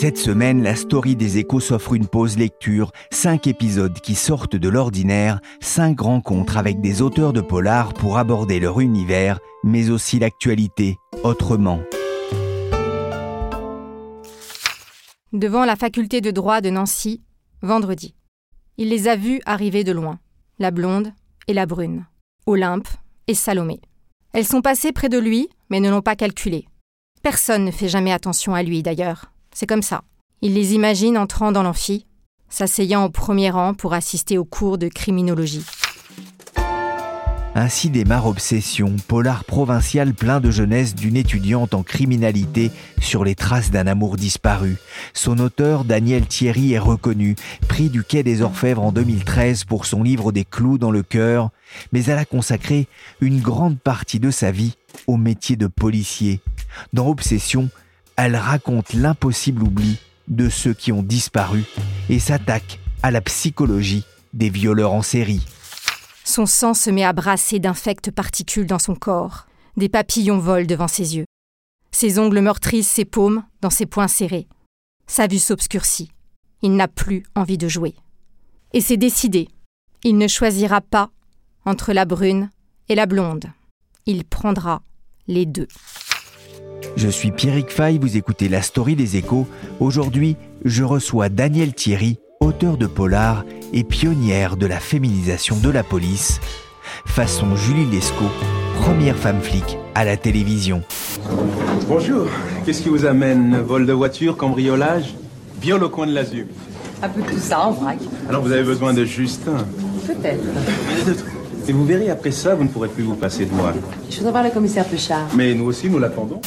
Cette semaine, la story des échos s'offre une pause lecture, cinq épisodes qui sortent de l'ordinaire, cinq rencontres avec des auteurs de polar pour aborder leur univers, mais aussi l'actualité, autrement. devant la faculté de droit de Nancy, vendredi. Il les a vus arriver de loin, la blonde et la brune, Olympe et Salomé. Elles sont passées près de lui, mais ne l'ont pas calculé. Personne ne fait jamais attention à lui d'ailleurs. C'est comme ça. Il les imagine entrant dans l'amphi, s'asseyant au premier rang pour assister aux cours de criminologie. Ainsi démarre Obsession, polar provincial plein de jeunesse d'une étudiante en criminalité sur les traces d'un amour disparu. Son auteur, Daniel Thierry, est reconnu, prix du Quai des Orfèvres en 2013 pour son livre Des clous dans le cœur, mais elle a consacré une grande partie de sa vie au métier de policier. Dans Obsession, elle raconte l'impossible oubli de ceux qui ont disparu et s'attaque à la psychologie des violeurs en série. Son sang se met à brasser d'infectes particules dans son corps. Des papillons volent devant ses yeux. Ses ongles meurtrissent ses paumes dans ses poings serrés. Sa vue s'obscurcit. Il n'a plus envie de jouer. Et c'est décidé. Il ne choisira pas entre la brune et la blonde. Il prendra les deux. Je suis Pierrick Fay, vous écoutez La Story des Échos. Aujourd'hui, je reçois Daniel Thierry, auteur de polar et pionnière de la féminisation de la police, façon Julie Lescaut, première femme flic à la télévision. Bonjour, qu'est-ce qui vous amène Vol de voiture, cambriolage Viol au coin de l'azur Un peu tout ça en vrac. Alors vous avez besoin de Justin Peut-être. Et vous verrez, après ça, vous ne pourrez plus vous passer de moi. Je voudrais voir le commissaire Peuchard. Mais nous aussi, nous l'attendons.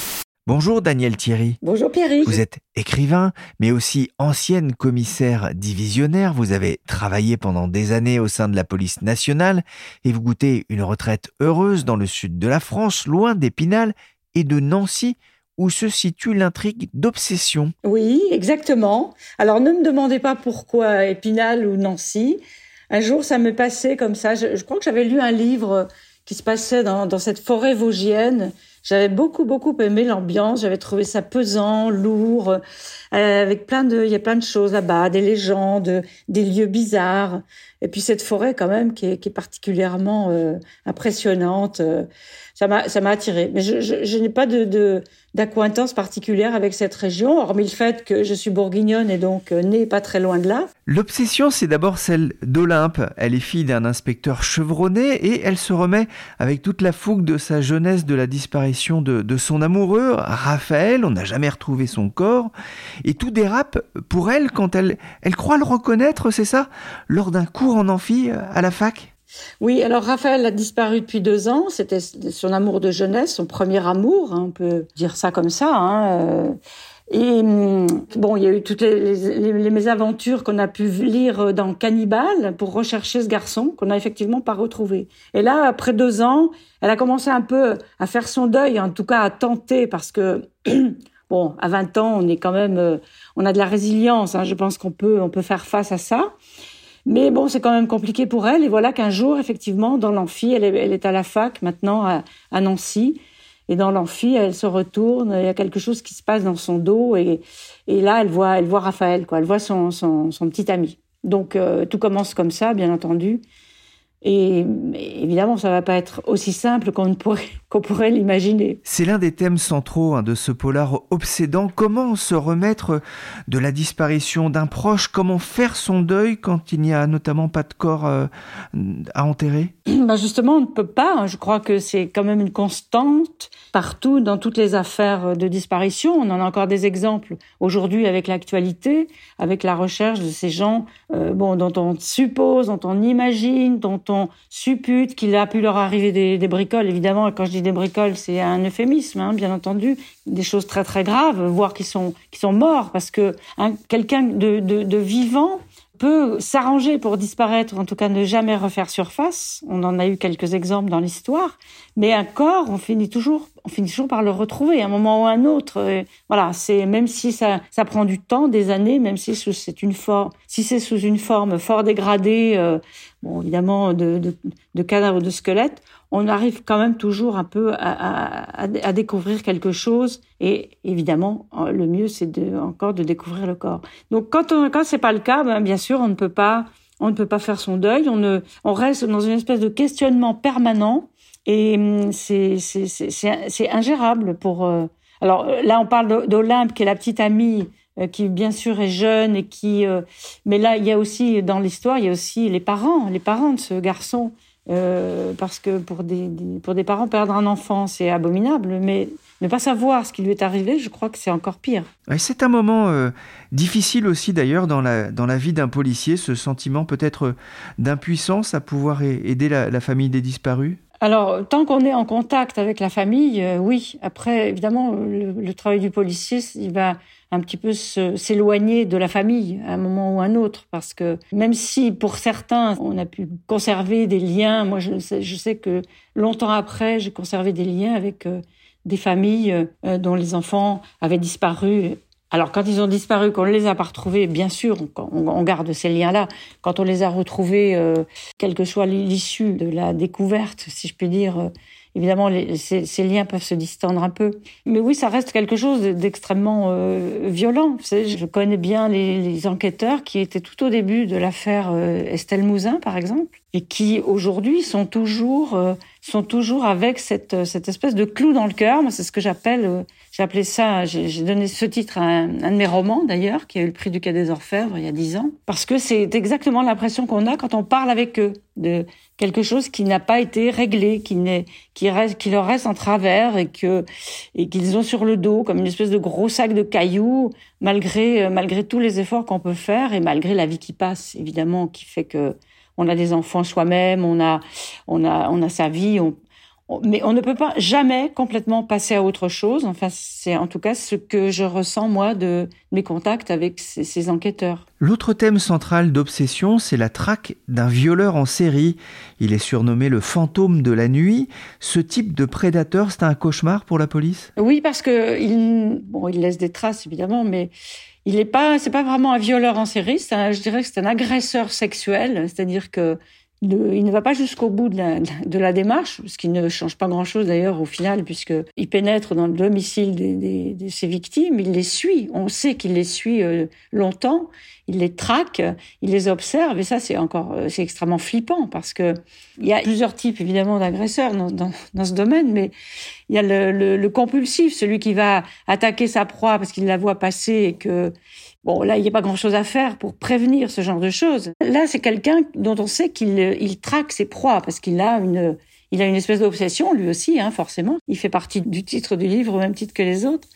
Bonjour Daniel Thierry. Bonjour Pierry. Vous êtes écrivain, mais aussi ancienne commissaire divisionnaire. Vous avez travaillé pendant des années au sein de la police nationale et vous goûtez une retraite heureuse dans le sud de la France, loin d'Épinal et de Nancy, où se situe l'intrigue d'obsession. Oui, exactement. Alors ne me demandez pas pourquoi Épinal ou Nancy. Un jour, ça me passait comme ça. Je, crois que j'avais lu un livre qui se passait dans, dans cette forêt vosgienne j'avais beaucoup, beaucoup aimé l'ambiance. J'avais trouvé ça pesant, lourd, euh, avec plein de, il y a plein de choses là-bas, des légendes, des lieux bizarres. Et puis cette forêt quand même qui est, particulièrement euh, impressionnante. Euh, ça m'a, ça m'a attiré. Mais je, n'ai pas de, d'acquaintance particulière avec cette région, hormis le fait que je suis bourguignonne et donc euh, née pas très loin de là. L'obsession, c'est d'abord celle d'Olympe. Elle est fille d'un inspecteur chevronné et elle se remet avec toute la fougue de sa jeunesse de la disparition de, son amoureux, Raphaël. On n'a jamais retrouvé son corps. Et tout dérape pour elle quand elle, elle croit le reconnaître, c'est ça, lors d'un cours en amphi à la fac? Oui, alors Raphaël a disparu depuis deux ans. C'était son amour de jeunesse, son premier amour, hein, on peut dire ça comme ça. Hein, euh. Et hum, bon, il y a eu toutes les, mésaventures qu'on a pu lire dans Cannibal pour rechercher ce garçon qu'on n'a effectivement pas retrouvé. Et là, après deux ans, elle a commencé un peu à faire son deuil, en tout cas à tenter, parce que bon, à 20 ans, on est quand même, euh, on a de la résilience. Hein, je pense qu'on peut, on peut faire face à ça. Mais bon, c'est quand même compliqué pour elle. Et voilà qu'un jour, effectivement, dans l'amphi, elle est, à la fac maintenant à, Nancy. Et dans l'amphi, elle se retourne, il y a quelque chose qui se passe dans son dos. Et, là, elle voit, elle voit Raphaël, quoi. Elle voit son, son, petit ami. Donc, euh, tout commence comme ça, bien entendu. Et évidemment, ça va pas être aussi simple qu'on pourrait, qu'on pourrait l'imaginer. C'est l'un des thèmes centraux hein, de ce polar obsédant. Comment se remettre de la disparition d'un proche? Comment faire son deuil quand il n'y a notamment pas de corps euh, à enterrer? Bah Justement, on ne peut pas. Hein. Je crois que c'est quand même une constante partout dans toutes les affaires de disparition. On en a encore des exemples aujourd'hui avec l'actualité, avec la recherche de ces gens euh, bon, dont on suppose, dont on imagine, dont on suppute qu'il a pu leur arriver des, des bricoles. Évidemment, quand je dis des bricoles, c'est un euphémisme, hein, bien entendu, des choses très très graves, voire qui sont qui sont morts, parce que quelqu'un de, de, de vivant peut s'arranger pour disparaître, en tout cas ne jamais refaire surface. On en a eu quelques exemples dans l'histoire, mais un corps, on finit toujours, on finit toujours par le retrouver à un moment ou à un autre. voilà, c'est même si ça, ça prend du temps, des années, même si c'est une forme, si c'est sous une forme fort dégradée, euh, bon évidemment de, de, de cadavre de squelette, on arrive quand même toujours un peu à, découvrir quelque chose. Et évidemment, le mieux, c'est encore de découvrir le corps. Donc, quand on, quand c'est pas le cas, ben, bien sûr, on ne peut pas, on ne peut pas faire son deuil. On reste dans une espèce de questionnement permanent. Et hum, c'est, ingérable pour. Euh, alors là, on parle d'Olympe, qui est la petite amie euh, qui bien sûr est jeune et qui euh, mais là il y a aussi dans l'histoire il y a aussi les parents les parents de ce garçon euh, parce que pour des, pour des parents, perdre un enfant, c'est abominable, mais ne pas savoir ce qui lui est arrivé, je crois que c'est encore pire. c'est un moment euh, difficile aussi d'ailleurs dans la, dans la vie d'un policier, ce sentiment peut-être d'impuissance à pouvoir aider la, famille des disparus alors, tant qu'on est en contact avec la famille, euh, oui. Après, évidemment, le, travail du policier, il va un petit peu s'éloigner de la famille à un moment ou un autre, parce que même si pour certains on a pu conserver des liens, moi je sais, je sais que longtemps après j'ai conservé des liens avec euh, des familles euh, dont les enfants avaient disparu. Alors quand ils ont disparu, qu'on ne les a pas retrouvés, bien sûr, on, garde ces liens-là. Quand on les a retrouvés, euh, quelle que soit l'issue de la découverte, si je puis dire, évidemment, les, ces, liens peuvent se distendre un peu. Mais oui, ça reste quelque chose d'extrêmement euh, violent. Je connais bien les, les, enquêteurs qui étaient tout au début de l'affaire euh, Estelle Mouzin, par exemple, et qui aujourd'hui sont toujours euh, sont toujours avec cette cette espèce de clou dans le cœur. Moi, c'est ce que j'appelle j'ai appelé ça, j'ai donné ce titre à un, un de mes romans d'ailleurs, qui a eu le prix du Quai des Orfèvres il y a dix ans, parce que c'est exactement l'impression qu'on a quand on parle avec eux de quelque chose qui n'a pas été réglé, qui n'est, qui reste, qui leur reste en travers et que et qu'ils ont sur le dos comme une espèce de gros sac de cailloux, malgré malgré tous les efforts qu'on peut faire et malgré la vie qui passe évidemment, qui fait que on a des enfants soi-même, on a on a on a sa vie, on, mais on ne peut pas jamais complètement passer à autre chose. Enfin, c'est en tout cas ce que je ressens moi de mes contacts avec ces, enquêteurs. L'autre thème central d'Obsession, c'est la traque d'un violeur en série. Il est surnommé le fantôme de la nuit. Ce type de prédateur, c'est un cauchemar pour la police? Oui, parce que il, bon, il laisse des traces évidemment, mais il n'est pas, c'est pas vraiment un violeur en série. je dirais que c'est un agresseur sexuel, c'est-à-dire que il ne va pas jusqu'au bout de la, démarche, ce qui ne change pas grand-chose d'ailleurs au final, puisqu'il pénètre dans le domicile de ses victimes, il les suit, on sait qu'il les suit euh, longtemps, il les traque, il les observe, et ça c'est encore euh, c'est extrêmement flippant, parce que il y a plusieurs types évidemment d'agresseurs dans, dans, ce domaine, mais il y a le compulsif, celui qui va attaquer sa proie parce qu'il la voit passer et que Bon, là, il n'y a pas grand-chose à faire pour prévenir ce genre de choses. Là, c'est quelqu'un dont on sait qu'il il traque ses proies parce qu'il a une, il a une espèce d'obsession, lui aussi, hein, forcément. Il fait partie du titre du livre au même titre que les autres.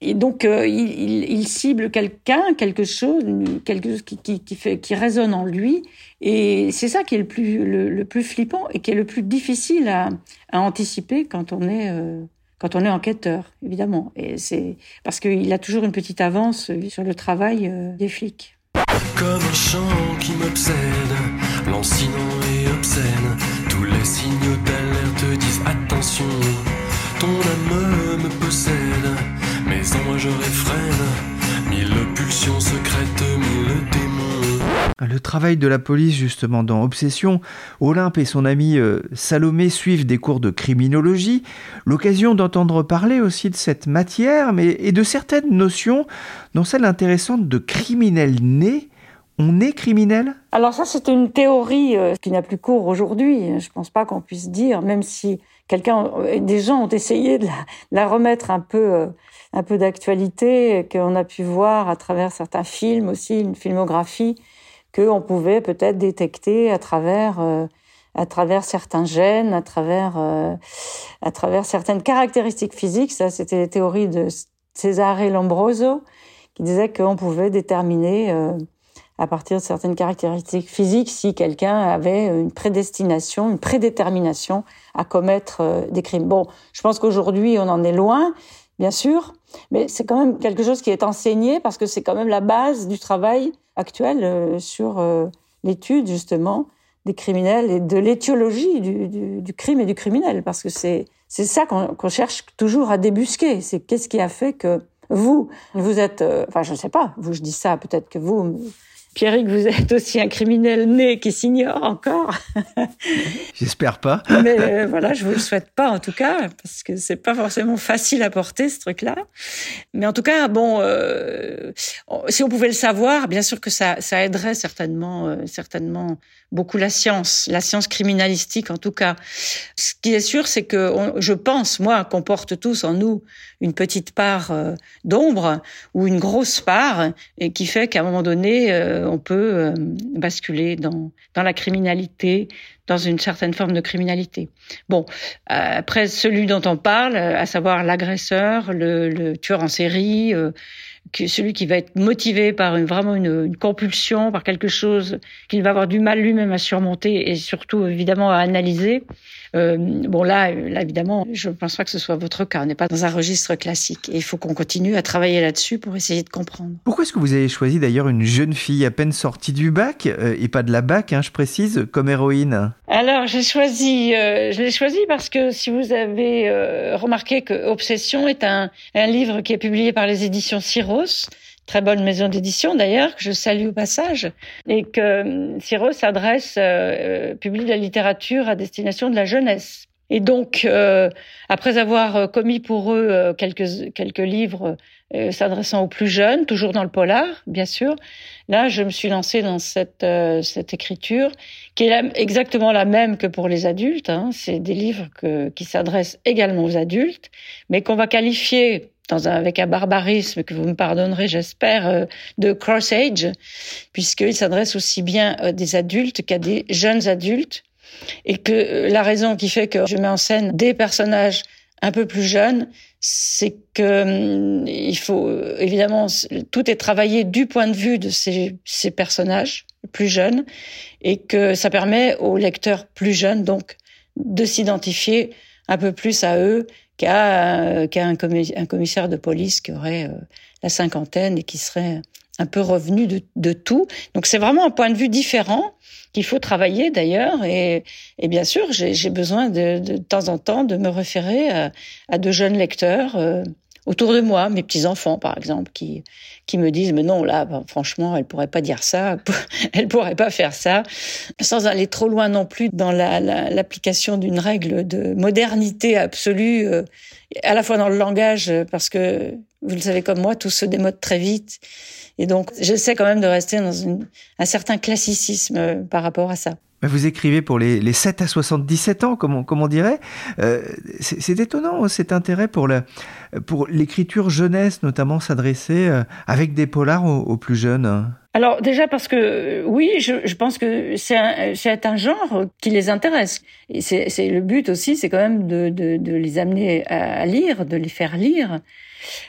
Et donc, euh, il, il, cible quelqu'un, quelque chose, quelque chose qui, qui, qui, fait, qui résonne en lui. Et c'est ça qui est le plus, le, plus flippant et qui est le plus difficile à, à anticiper quand on est euh, quand on est enquêteur, évidemment. Et c'est parce qu'il a toujours une petite avance sur le travail euh, des flics. Comme un chant qui m'obsède, lancinant et obscène, tous les signaux d'alerte disent attention, ton âme me possède, mais en moi je réfrène, mille pulsions secrètes, le travail de la police, justement, dans Obsession, Olympe et son ami euh, Salomé suivent des cours de criminologie, l'occasion d'entendre parler aussi de cette matière, mais et de certaines notions, dont celle intéressante de criminel né. On est criminel? Alors ça, c'est une théorie euh, qui n'a plus cours aujourd'hui. Je ne pense pas qu'on puisse dire, même si quelqu'un, euh, des gens ont essayé de la, remettre un peu, un peu d'actualité, qu'on a pu voir à travers certains films aussi, une filmographie qu'on pouvait peut-être détecter à travers euh, à travers certains gènes, à travers euh, à travers certaines caractéristiques physiques. Ça, c'était les théories de Cesare Lombroso qui disait qu'on pouvait déterminer euh, à partir de certaines caractéristiques physiques si quelqu'un avait une prédestination, une prédétermination à commettre euh, des crimes. Bon, je pense qu'aujourd'hui on en est loin, bien sûr, mais c'est quand même quelque chose qui est enseigné parce que c'est quand même la base du travail actuel euh, sur euh, l'étude justement des criminels et de l'étiologie du, du, du, crime et du criminel, parce que c'est c'est ça qu'on cherche toujours à débusquer. C'est qu'est-ce qui a fait que vous, vous êtes, enfin je ne sais pas, vous je dis ça, peut-être que vous, Pierrick, vous êtes aussi un criminel né qui s'ignore encore. J'espère pas. Mais euh, voilà, je vous le souhaite pas en tout cas, parce que c'est pas forcément facile à porter ce truc-là. Mais en tout cas, bon, euh, si on pouvait le savoir, bien sûr que ça, ça aiderait certainement, euh, certainement beaucoup la science, la science criminalistique en tout cas. Ce qui est sûr, c'est que je pense, moi, qu'on porte tous en nous une petite part euh, d'ombre ou une grosse part, et qui fait qu'à un moment donné, euh, on peut euh, basculer dans, la criminalité, dans une certaine forme de criminalité. Bon, après celui dont on parle, à savoir l'agresseur, le, tueur en série, celui qui va être motivé par une, vraiment une, une compulsion, par quelque chose qu'il va avoir du mal lui-même à surmonter et surtout évidemment à analyser. Euh, bon là, là évidemment, je ne pense pas que ce soit votre cas. On n'est pas dans un registre classique. Et il faut qu'on continue à travailler là-dessus pour essayer de comprendre. Pourquoi est-ce que vous avez choisi d'ailleurs une jeune fille à peine sortie du bac euh, et pas de la bac, hein, je précise, comme héroïne? Alors j'ai choisi, euh, je l'ai choisi parce que si vous avez euh, remarqué que Obsession est un, un livre qui est publié par les éditions Syros très bonne maison d'édition d'ailleurs, que je salue au passage, et que euh, s'adresse, euh, euh, publie de la littérature à destination de la jeunesse. Et donc, après avoir commis pour eux quelques, quelques livres s'adressant aux plus jeunes, toujours dans le polar, bien sûr, là, je me suis lancée dans cette, cette écriture, qui est exactement la même que pour les adultes. Hein. C'est des livres qui s'adressent également aux adultes, mais qu'on va qualifier dans un, avec un barbarisme que vous me pardonnerez, j'espère, euh, de cross-age, puisqu'il s'adresse aussi bien à des adultes qu'à des jeunes adultes, et que euh, la raison qui fait que je mets en scène des personnages un peu plus jeunes, c'est que hum, il faut évidemment tout est travaillé du point de vue de ces, ces personnages plus jeunes, et que ça permet aux lecteurs plus jeunes donc de s'identifier un peu plus à eux qu'à un, commissaire de police qui aurait euh, la cinquantaine et qui serait un peu revenu de, tout. Donc c'est vraiment un point de vue différent qu'il faut travailler d'ailleurs. Et, bien sûr, j'ai besoin de, de, temps en temps de me référer à, de jeunes lecteurs. Euh, autour de moi, mes petits enfants par exemple, qui qui me disent mais non là, ben, franchement, elle pourrait pas dire ça, elle pourrait pas faire ça, sans aller trop loin non plus dans l'application la, d'une règle de modernité absolue, euh, à la fois dans le langage parce que vous le savez comme moi, tout se démode très vite, et donc j'essaie quand même de rester dans une, un certain classicisme euh, par rapport à ça. Vous écrivez pour les, les 7 à 77 ans, comme on, comme on dirait. Euh, c'est étonnant cet intérêt pour l'écriture pour jeunesse, notamment s'adresser euh, avec des polars aux, plus jeunes. Alors déjà parce que oui, je, je pense que c'est un, un genre qui les intéresse. Et c'est le but aussi, c'est quand même de, de, de les amener à lire, de les faire lire.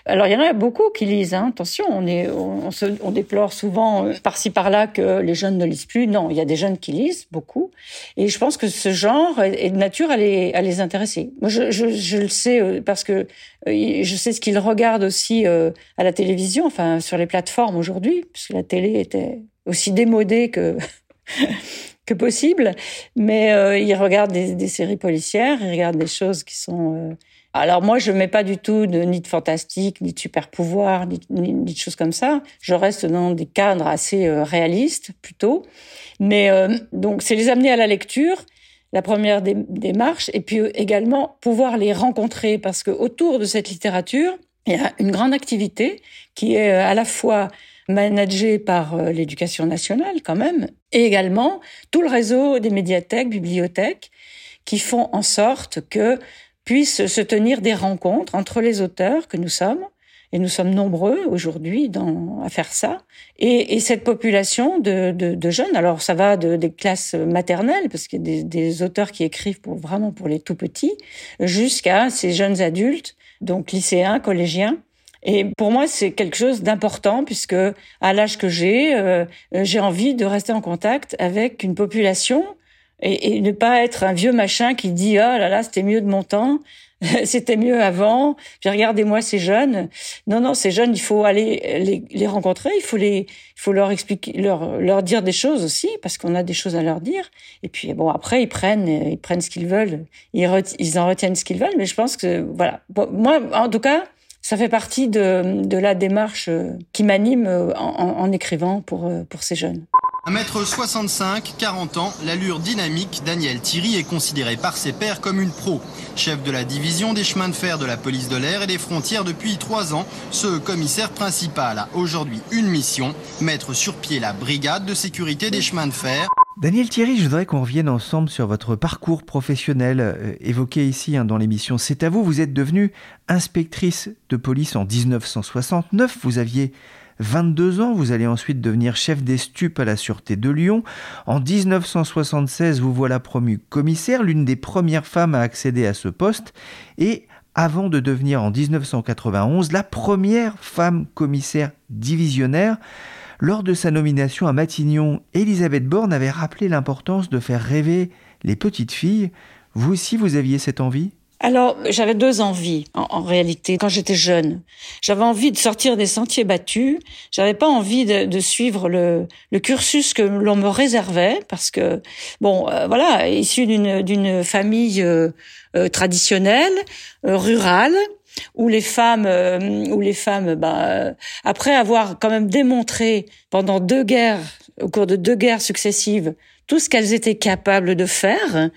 Alors il y en a beaucoup qui lisent. Hein. Attention, on, déplore souvent euh, par-ci par-là que les jeunes ne lisent plus. Non, il y a des jeunes qui lisent beaucoup. Et je pense que ce genre est de nature à les, à intéresser. Moi, je, le sais euh, parce que euh, je sais ce qu'ils regardent aussi à la télévision, enfin sur les plateformes aujourd'hui, puisque la télé était aussi démodée que possible. Mais ils regardent des, séries policières, ils regardent des choses qui sont alors moi, je mets pas du tout de, ni de fantastique, ni de super pouvoir, ni, de choses comme ça. Je reste dans des cadres assez euh, réalistes plutôt. Mais euh, donc, c'est les amener à la lecture, la première démarche, et puis euh, également pouvoir les rencontrer, parce que autour de cette littérature, il y a une grande activité qui est à la fois managée par l'éducation nationale quand même, et également tout le réseau des médiathèques, bibliothèques, qui font en sorte que puissent se tenir des rencontres entre les auteurs que nous sommes, et nous sommes nombreux aujourd'hui à faire ça, et, et cette population de, de, de, jeunes. Alors ça va de, des classes maternelles, parce qu'il y a des, des, auteurs qui écrivent pour vraiment pour les tout petits, jusqu'à ces jeunes adultes, donc lycéens, collégiens, Et pour moi, c'est quelque chose d'important puisque à l'âge que j'ai, euh, j'ai envie de rester en contact avec une population et, et, ne pas être un vieux machin qui dit oh là là c'était mieux de mon temps c'était mieux avant puis regardez-moi ces jeunes. Non non ces jeunes il faut aller les, les rencontrer il faut les il faut leur expliquer leur leur dire des choses aussi parce qu'on a des choses à leur dire. Et puis bon après ils prennent ils prennent ce qu'ils veulent. Ils, ils en retiennent ce qu'ils veulent mais je pense que voilà. Moi en tout cas ça fait partie de, de la démarche qui m'anime en, en, écrivant pour, pour ces jeunes. 1m65, 40 ans, l'allure dynamique, Daniel Thierry est considéré par ses pairs comme une pro. Chef de la division des chemins de fer de la police de l'air et des frontières depuis trois ans, ce commissaire principal a aujourd'hui une mission, mettre sur pied la brigade de sécurité des chemins de fer. Daniel Thierry, je voudrais qu'on revienne ensemble sur votre parcours professionnel euh, évoqué ici hein, dans l'émission C'est à vous. Vous êtes devenue inspectrice de police en 1969. Vous aviez 22 ans. Vous allez ensuite devenir chef des stupes à la Sûreté de Lyon. En 1976, vous voilà promu commissaire, l'une des premières femmes à accéder à ce poste. Et avant de devenir en 1991 la première femme commissaire divisionnaire. Lors de sa nomination à Matignon, Elisabeth Borne avait rappelé l'importance de faire rêver les petites filles. Vous aussi, vous aviez cette envie? Alors, j'avais deux envies en, en réalité quand j'étais jeune. J'avais envie de sortir des sentiers battus. J'avais pas envie de, de suivre le, le, cursus que l'on me réservait parce que, bon, euh, voilà, issu d'une famille euh, euh, traditionnelle, rurale, où les femmes, où les femmes, bah, après avoir quand même démontré pendant deux guerres, au cours de deux guerres successives, tout ce qu'elles étaient capables de faire,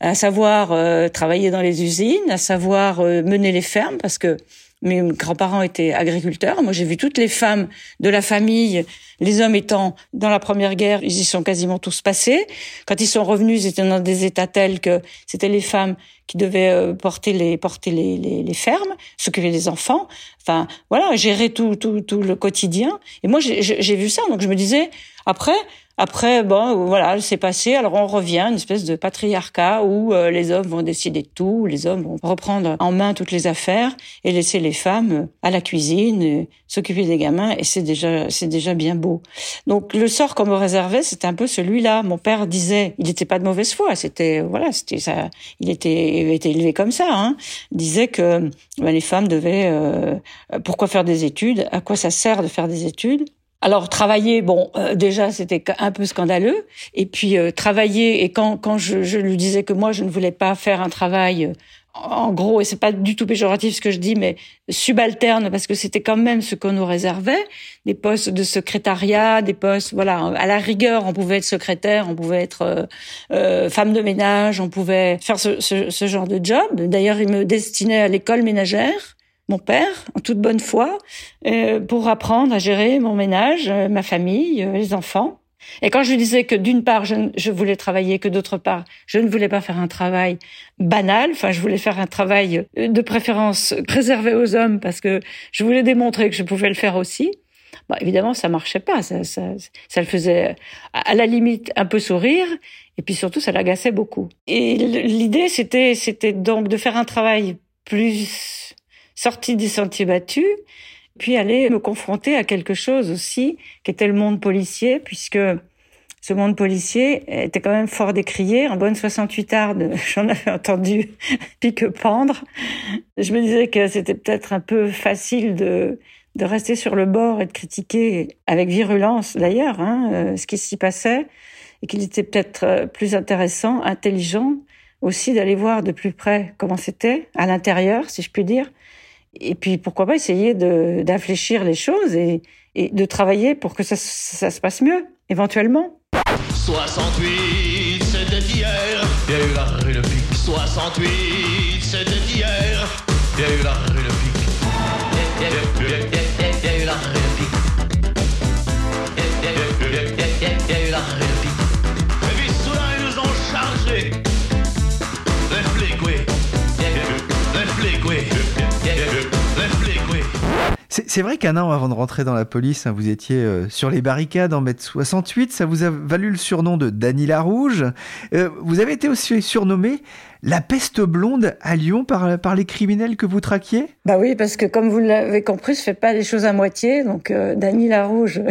à savoir euh, travailler dans les usines, à savoir euh, mener les fermes, parce que mes grands-parents étaient agriculteurs. Moi, j'ai vu toutes les femmes de la famille, les hommes étant dans la première guerre, ils y sont quasiment tous passés. Quand ils sont revenus, ils étaient dans des états tels que c'était les femmes qui devaient euh, porter les porter les, les, les fermes, s'occuper des enfants. Enfin, voilà, gérer tout tout tout le quotidien. Et moi, j'ai vu ça, donc je me disais après après, bon, voilà, c'est passé. Alors on revient une espèce de patriarcat où euh, les hommes vont décider de tout, les hommes vont reprendre en main toutes les affaires et laisser les femmes à la cuisine, s'occuper des gamins. Et c'est déjà, c'est déjà bien beau. Donc le sort qu'on me réservait, c'était un peu celui-là. Mon père disait, il n'était pas de mauvaise foi. C'était, voilà, c'était ça. Il était, il était élevé comme ça. Hein. Disait que ben, les femmes devaient, euh, pourquoi faire des études À quoi ça sert de faire des études? Alors travailler, bon, euh, déjà c'était un peu scandaleux. Et puis euh, travailler, et quand quand je, je, lui disais que moi je ne voulais pas faire un travail, euh, en gros, et c'est pas du tout péjoratif ce que je dis, mais subalterne parce que c'était quand même ce qu'on nous réservait, des postes de secrétariat, des postes, voilà, à la rigueur, on pouvait être secrétaire, on pouvait être femme de ménage, on pouvait faire ce, ce, ce genre de job. D'ailleurs, il me destinait à l'école ménagère mon père, en toute bonne foi, euh, pour apprendre à gérer mon ménage, euh, ma famille, euh, les enfants. Et quand je lui disais que d'une part je, voulais travailler, que d'autre part je ne voulais pas faire un travail banal, enfin je voulais faire un travail de préférence réservé aux hommes parce que je voulais démontrer que je pouvais le faire aussi. Bah, évidemment, ça marchait pas. Ça, ça, le faisait à la limite un peu sourire, et puis surtout ça l'agaçait beaucoup. Et l'idée, c'était donc de faire un travail plus sortie des sentiers battus, puis aller me confronter à quelque chose aussi qui était le monde policier, puisque ce monde policier était quand même fort décrié. En bonne 68 arde, j'en avais entendu pique pendre. Je me disais que c'était peut-être un peu facile de, de rester sur le bord et de critiquer avec virulence d'ailleurs hein, euh, ce qui s'y passait et qu'il était peut-être euh, plus intéressant, intelligent aussi d'aller voir de plus près comment c'était à l'intérieur, si je puis dire, et puis pourquoi pas essayer d'infléchir les choses et, et, de travailler pour que ça, ça, se passe mieux, éventuellement. 68, c'était hier, il y a eu la rue de pique. 68, c'était hier, il y a eu la rue de pique. C'est vrai qu'un an avant de rentrer dans la police, hein, vous étiez euh, sur les barricades en mètre 68. Ça vous a valu le surnom de Dany la Rouge. Euh, vous avez été aussi surnommé La peste blonde à Lyon par, les criminels que vous traquiez? Bah oui, parce que comme vous l'avez compris, je fais pas les choses à moitié. Donc, euh, Dany Larouge,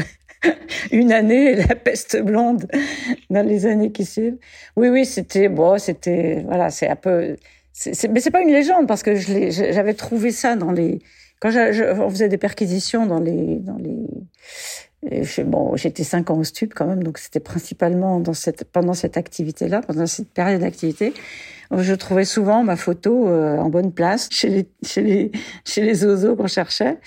une année, la peste blonde dans les années qui suivent. Oui, oui, c'était bon, c'était voilà, c'est un peu, mais c'est pas une légende parce que j'avais trouvé ça dans les quand on faisait des perquisitions dans les dans les bon, j'étais cinq ans au stup quand même, donc c'était principalement dans cette, pendant cette activité-là, pendant cette période d'activité, je trouvais souvent ma photo euh, en bonne place chez les, chez les, chez les oiseaux qu'on cherchait,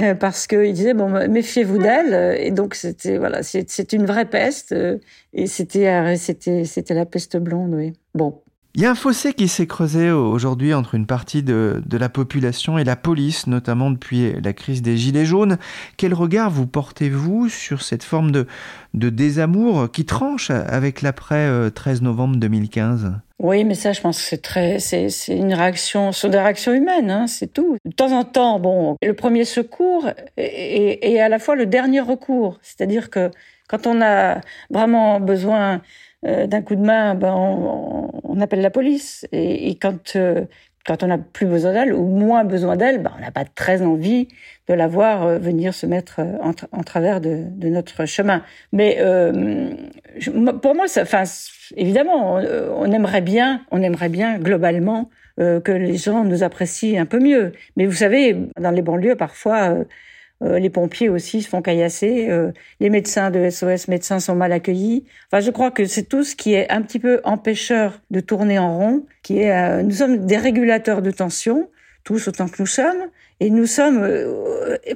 euh, parce qu'ils disaient bon, méfiez-vous d'elle, et donc c'était voilà, c'est une vraie peste, euh, et c'était c'était c'était la peste blonde, oui. Bon, il y a un fossé qui s'est creusé aujourd'hui entre une partie de, la population et la police, notamment depuis la crise des Gilets jaunes. Quel regard vous portez-vous sur cette forme de, désamour qui tranche avec l'après 13 euh, novembre 2015 oui, mais ça, je pense que c'est très, c'est, une réaction, sur des réactions humaines, hein, c'est tout. De temps en temps, bon, le premier secours est à la fois le dernier recours. C'est-à-dire que quand on a vraiment besoin euh, d'un coup de main, ben, on, appelle la police. Et, quand, euh, quand on n'a plus besoin d'elle ou moins besoin d'elle, ben, on n'a pas très envie de la voir euh, venir se mettre en, travers de, notre chemin. Mais pour moi, ça, évidemment, on, aimerait bien, on aimerait bien globalement que les gens nous apprécient un peu mieux. Mais vous savez, dans les banlieues, parfois, euh, les pompiers aussi se font caillasser. Euh, les médecins de SOS médecins sont mal accueillis. Enfin, je crois que c'est tout ce qui est un petit peu empêcheur de tourner en rond. Qui est, euh, nous sommes des régulateurs de tension, tous autant que nous sommes, et nous sommes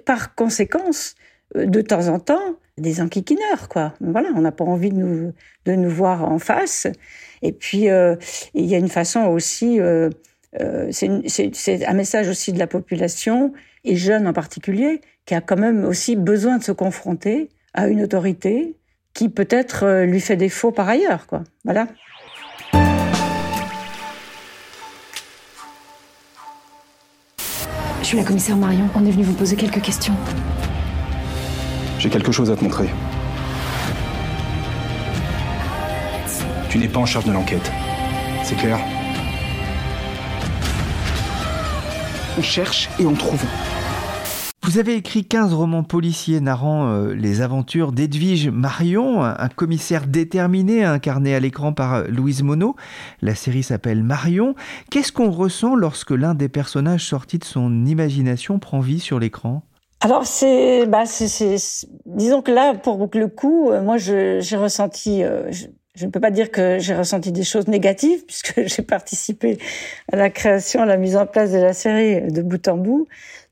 par conséquence de temps en temps des enquiquineurs, quoi. Voilà, on n'a pas envie de nous de nous voir en face. Et puis il y a une façon aussi. c'est un message aussi de la population et jeunes en particulier, qui a quand même aussi besoin de se confronter à une autorité qui peut-être euh, lui fait défaut par ailleurs, quoi. Voilà. Je suis la commissaire Marion. On est venu vous poser quelques questions. J'ai quelque chose à te montrer. Tu n'es pas en charge de l'enquête. C'est clair? On cherche et on trouve. Vous avez écrit 15 romans policiers narrant euh, les aventures d'Edwige Marion, un, commissaire déterminé incarné à l'écran par euh, Louise Monod. La série s'appelle Marion. Qu'est-ce qu'on ressent lorsque l'un des personnages sortis de son imagination prend vie sur l'écran? Alors c'est, bah disons que là pour le coup, euh, moi j'ai ressenti, je, je, ne peux pas dire que j'ai ressenti des choses négatives puisque j'ai participé à la création, à la mise en place de la série de bout en bout.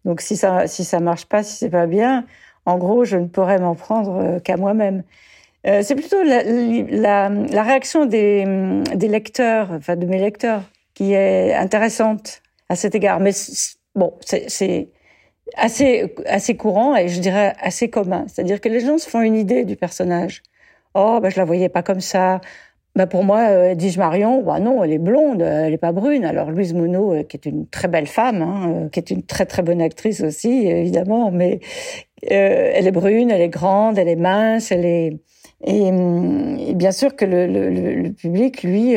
Donc si ça si ça marche pas, si c'est pas bien, en gros, je ne pourrais m'en prendre euh, qu'à moi-même. Euh, c'est plutôt la, la, la, réaction des, des lecteurs, enfin de mes lecteurs, qui est intéressante à cet égard. Mais bon, c'est assez assez courant et je dirais assez commun. C'est-à-dire que les gens se font une idée du personnage. Oh, ben je la voyais pas comme ça. Bah pour moi, euh, dis-je Marion, bah non, elle est blonde, elle est pas brune. Alors Louise Monod, euh, qui est une très belle femme, hein, euh, qui est une très très bonne actrice aussi, évidemment, mais euh, elle est brune, elle est grande, elle est mince, elle est et, et bien sûr que le public, lui,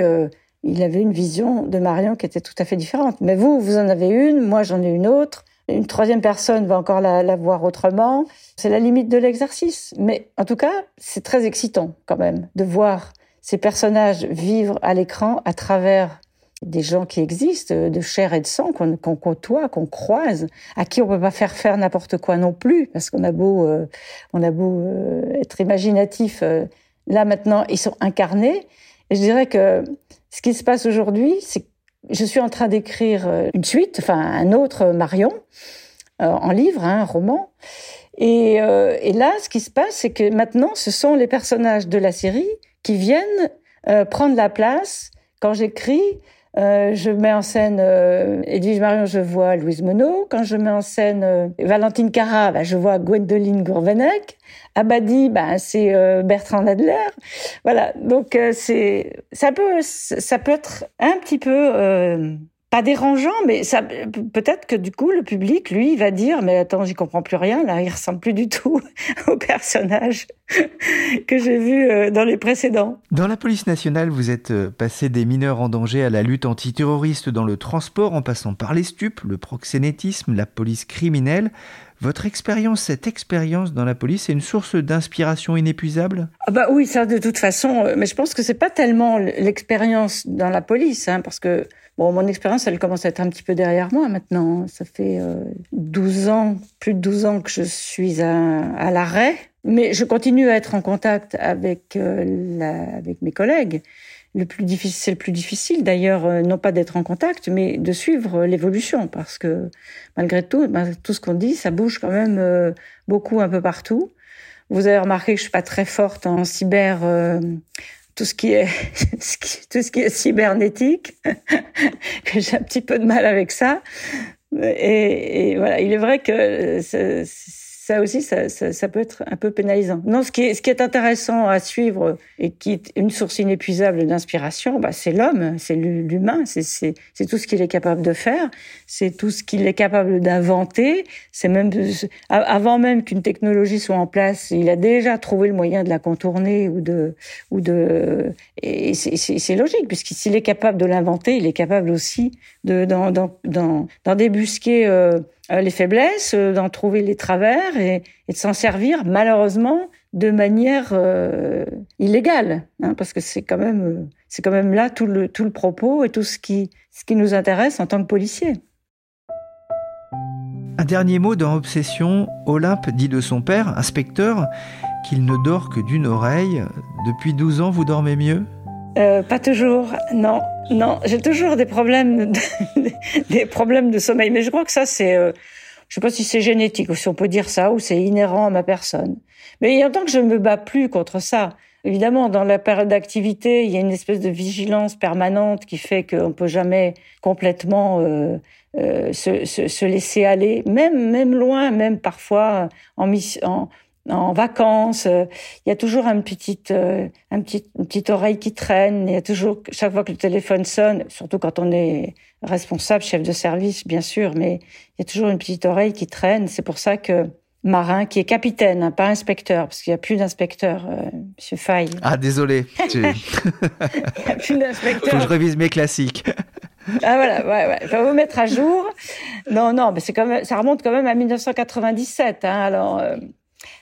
il avait une vision de Marion qui était tout à fait différente. Mais vous, vous en avez une, moi j'en ai une autre. Une troisième personne va encore la, voir autrement. C'est la limite de l'exercice. Mais en tout cas, c'est très excitant quand même de voir ces personnages vivent à l'écran à travers des gens qui existent, de chair et de sang, qu'on côtoie, qu'on croise, à qui on peut pas faire faire n'importe quoi non plus, parce qu'on a beau, euh, euh, être imaginatif. Euh, là maintenant, ils sont incarnés. Et je dirais que ce qui se passe aujourd'hui, c'est je suis en train d'écrire une suite, enfin un autre Marion, en livre, hein, un roman. Et, et là, ce qui se passe, c'est que maintenant, ce sont les personnages de la série qui viennent euh, prendre la place. Quand j'écris, euh, je mets en scène euh, Edwige Marion, je vois Louise Monod. Quand je mets en scène euh, Valentine Cara, bah, je vois Gwendoline Gourvenec. Abadi, bah, c'est euh, Bertrand Adler. Voilà, donc c'est ça peut ça peut être un petit peu pas dérangeant, mais ça peut-être que du coup le public, lui, va dire mais attends, j'y comprends plus rien là, il ressemble plus du tout au personnage que j'ai vu euh, dans les précédents. Dans la police nationale, vous êtes euh, passé des mineurs en danger à la lutte antiterroriste dans le transport, en passant par les stupes, le proxénétisme, la police criminelle. Votre expérience, cette expérience dans la police, est une source d'inspiration inépuisable? Ah bah oui, ça de toute façon. euh, Mais je pense que c'est pas tellement l'expérience dans la police, hein, parce que mon expérience, elle commence à être un petit peu derrière moi maintenant. Ça fait euh, 12 ans, plus de 12 ans que je suis à, l'arrêt, mais je continue à être en contact avec euh, mes collègues. Le plus difficile, c'est le plus difficile d'ailleurs, euh, non pas d'être en contact, mais de suivre euh, l'évolution, parce que malgré tout, ben, tout ce qu'on dit, ça bouge quand même euh, beaucoup un peu partout. Vous avez remarqué que je suis pas très forte en cyber, euh, tout ce qui est tout ce qui est cybernétique, que j'ai un petit peu de mal avec ça. Et, et voilà, il est vrai que ça, aussi, ça, peut être un peu pénalisant. Non, ce qui est, intéressant à suivre et qui est une source inépuisable d'inspiration, bah, c'est l'homme, c'est l'humain, c'est, tout ce qu'il est capable de faire, c'est tout ce qu'il est capable d'inventer. C'est même avant même qu'une technologie soit en place, il a déjà trouvé le moyen de la contourner ou de. Et c'est, logique puisque s'il est capable de l'inventer, il est capable aussi de d'en débusquer. Euh, les faiblesses, euh, d'en trouver les travers et, de s'en servir malheureusement de manière euh, illégale, hein, parce que c'est quand même euh, c'est quand même là tout le tout le propos et tout ce qui ce qui nous intéresse en tant que policiers. Un dernier mot dans Obsession, Olympe dit de son père, inspecteur, qu'il ne dort que d'une oreille. Depuis 12 ans, vous dormez mieux? Euh, Pas toujours, non. Non, j'ai toujours des problèmes, de, des problèmes de sommeil, mais je crois que ça c'est, euh, je sais pas si c'est génétique ou si on peut dire ça ou c'est inhérent à ma personne. Mais il y a tant que je me bats plus contre ça. Évidemment, dans la période d'activité, il y a une espèce de vigilance permanente qui fait qu'on peut jamais complètement euh, euh, se, se, se, laisser aller, même même loin, même parfois en, en en vacances, il y a toujours une petite, petit, une petite oreille qui traîne. Il y a toujours, chaque fois que le téléphone sonne, surtout quand on est responsable, chef de service, bien sûr, mais il y a toujours une petite oreille qui traîne. C'est pour ça que Marin, qui est capitaine, hein, pas inspecteur, parce qu'il n'y a plus d'inspecteur, euh, Monsieur Fay. Ah, désolé. il n'y a plus d'inspecteur. Faut que je révise mes classiques. Ah voilà, ouais, ouais. Faut vous mettre à jour. Non, non, mais c'est quand même, ça remonte quand même à 1997. Hein, alors. Euh,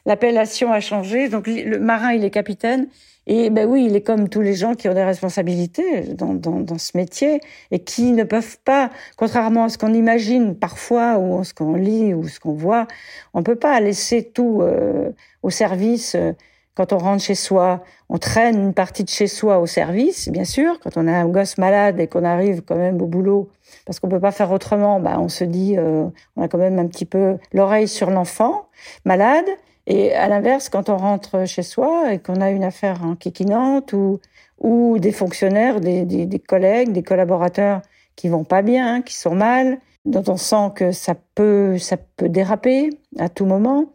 L'appellation a changé, donc le marin il est capitaine et ben oui il est comme tous les gens qui ont des responsabilités dans, dans, dans ce métier et qui ne peuvent pas, contrairement à ce qu'on imagine parfois ou à ce qu'on lit ou ce qu'on voit, on peut pas laisser tout euh, au service. Euh, quand on rentre chez soi, on traîne une partie de chez soi au service, bien sûr. Quand on a un gosse malade et qu'on arrive quand même au boulot, parce qu'on peut pas faire autrement, bah on se dit, euh, on a quand même un petit peu l'oreille sur l'enfant malade. Et à l'inverse, quand on rentre chez soi et qu'on a une affaire enquiquinante ou, ou des fonctionnaires, des, des, des, collègues, des collaborateurs qui vont pas bien, qui sont mal, dont on sent que ça peut, ça peut déraper à tout moment,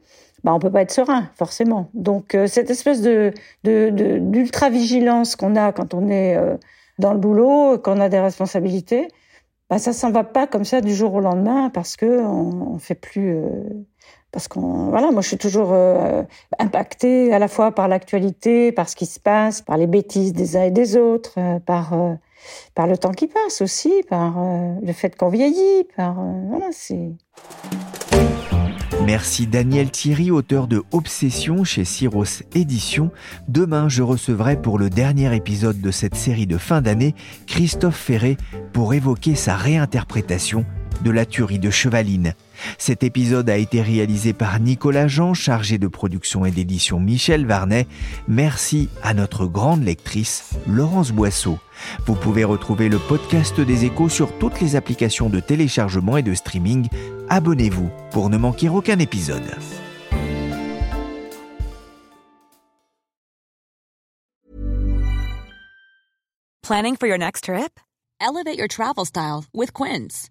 bah on peut pas être serein forcément. Donc euh, cette espèce de d'ultra de, qu'on a quand on est euh, dans le boulot, qu'on a des responsabilités, bah ça s'en va pas comme ça du jour au lendemain parce que on, fait plus euh, parce qu'on voilà moi je suis toujours euh, impactée à la fois par l'actualité par ce qui se passe par les bêtises des uns et des autres euh, par par le temps qui passe aussi par le fait qu'on vieillit par voilà c'est Merci Daniel Thierry, auteur de Obsession chez Cyros Éditions. Demain, je recevrai pour le dernier épisode de cette série de fin d'année Christophe Ferré pour évoquer sa réinterprétation de la tuerie de Chevaline. Cet épisode a été réalisé par Nicolas Jean, chargé de production et d'édition Michel Varnet. Merci à notre grande lectrice, Laurence Boisseau. Vous pouvez retrouver le podcast des échos sur toutes les applications de téléchargement et de streaming. Abonnez-vous pour ne manquer aucun épisode. Planning for your next trip? Elevate your travel style with Quince.